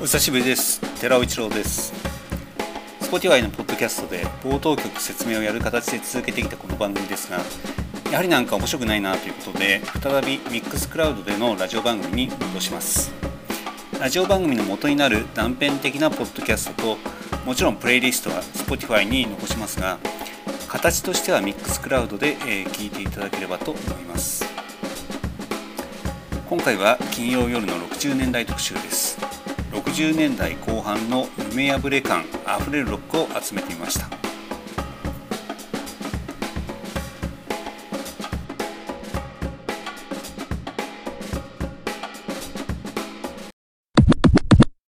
お久しぶりです。寺尾一郎です。Spotify のポッドキャストで冒頭曲説明をやる形で続けてきたこの番組ですがやはりなんか面白くないなということで再びミックスクラウドでのラジオ番組に戻します。ラジオ番組の元になる断片的なポッドキャストともちろんプレイリストは Spotify に残しますが形としてはミックスクラウドで、え聞いていただければと思います。今回は金曜夜の60年代特集です。90年代後半の夢破れ感あふれるロックを集めてみました。